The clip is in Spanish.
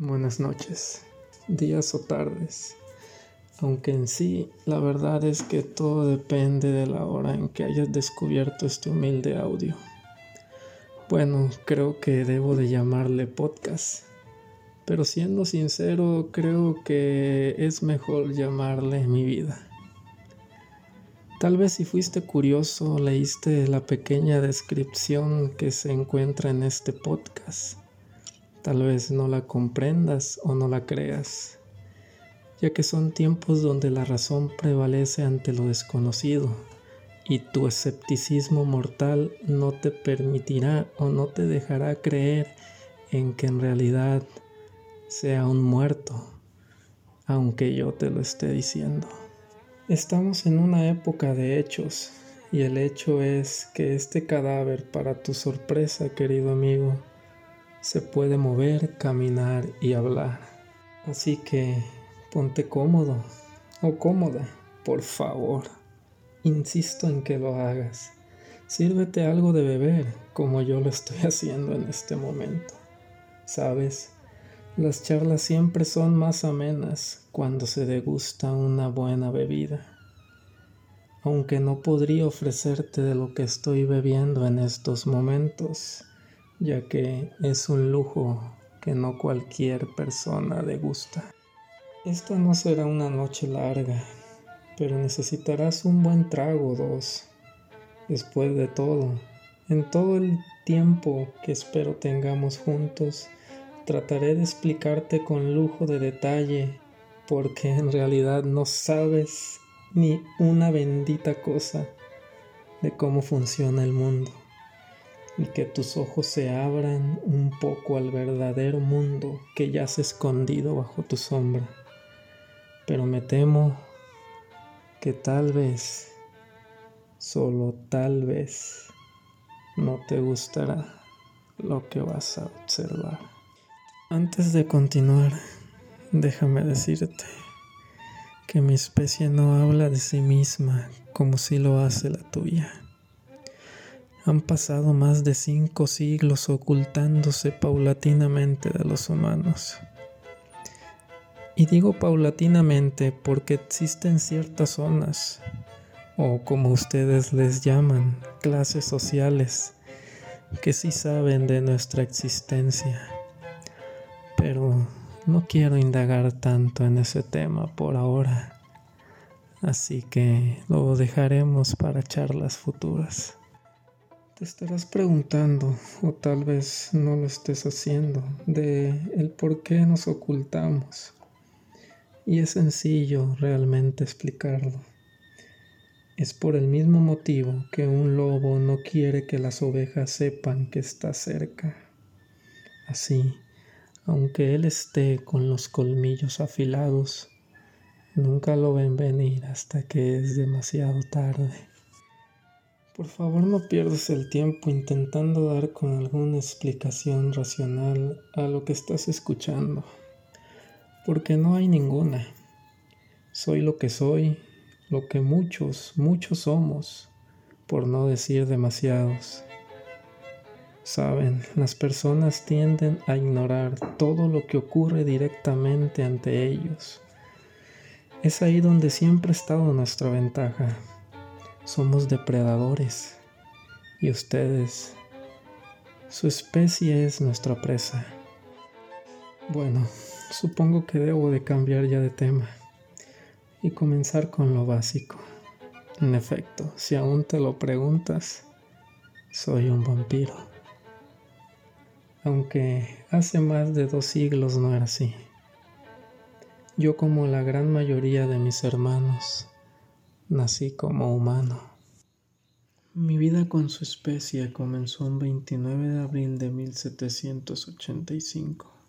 buenas noches, días o tardes. Aunque en sí la verdad es que todo depende de la hora en que hayas descubierto este humilde audio. Bueno, creo que debo de llamarle podcast, pero siendo sincero creo que es mejor llamarle mi vida. Tal vez si fuiste curioso leíste la pequeña descripción que se encuentra en este podcast Tal vez no la comprendas o no la creas, ya que son tiempos donde la razón prevalece ante lo desconocido y tu escepticismo mortal no te permitirá o no te dejará creer en que en realidad sea un muerto, aunque yo te lo esté diciendo. Estamos en una época de hechos y el hecho es que este cadáver, para tu sorpresa, querido amigo, se puede mover, caminar y hablar. Así que ponte cómodo o cómoda, por favor. Insisto en que lo hagas. Sírvete algo de beber, como yo lo estoy haciendo en este momento. Sabes, las charlas siempre son más amenas cuando se degusta una buena bebida. Aunque no podría ofrecerte de lo que estoy bebiendo en estos momentos, ya que es un lujo que no cualquier persona le gusta. Esta no será una noche larga, pero necesitarás un buen trago dos. Después de todo, en todo el tiempo que espero tengamos juntos, trataré de explicarte con lujo de detalle, porque en realidad no sabes ni una bendita cosa de cómo funciona el mundo y que tus ojos se abran un poco al verdadero mundo que yace escondido bajo tu sombra. Pero me temo que tal vez, solo tal vez, no te gustará lo que vas a observar. Antes de continuar, déjame decirte que mi especie no habla de sí misma como si lo hace la tuya. Han pasado más de cinco siglos ocultándose paulatinamente de los humanos. Y digo paulatinamente porque existen ciertas zonas, o como ustedes les llaman, clases sociales, que sí saben de nuestra existencia. Pero no quiero indagar tanto en ese tema por ahora, así que lo dejaremos para charlas futuras. Te estarás preguntando, o tal vez no lo estés haciendo, de el por qué nos ocultamos. Y es sencillo realmente explicarlo. Es por el mismo motivo que un lobo no quiere que las ovejas sepan que está cerca. Así, aunque él esté con los colmillos afilados, nunca lo ven venir hasta que es demasiado tarde. Por favor no pierdas el tiempo intentando dar con alguna explicación racional a lo que estás escuchando, porque no hay ninguna. Soy lo que soy, lo que muchos, muchos somos, por no decir demasiados. Saben, las personas tienden a ignorar todo lo que ocurre directamente ante ellos. Es ahí donde siempre ha estado nuestra ventaja somos depredadores y ustedes, su especie es nuestra presa. Bueno, supongo que debo de cambiar ya de tema y comenzar con lo básico. En efecto, si aún te lo preguntas, soy un vampiro. Aunque hace más de dos siglos no era así. Yo como la gran mayoría de mis hermanos nací como humano. Mi vida con su especie comenzó un 29 de abril de 1785,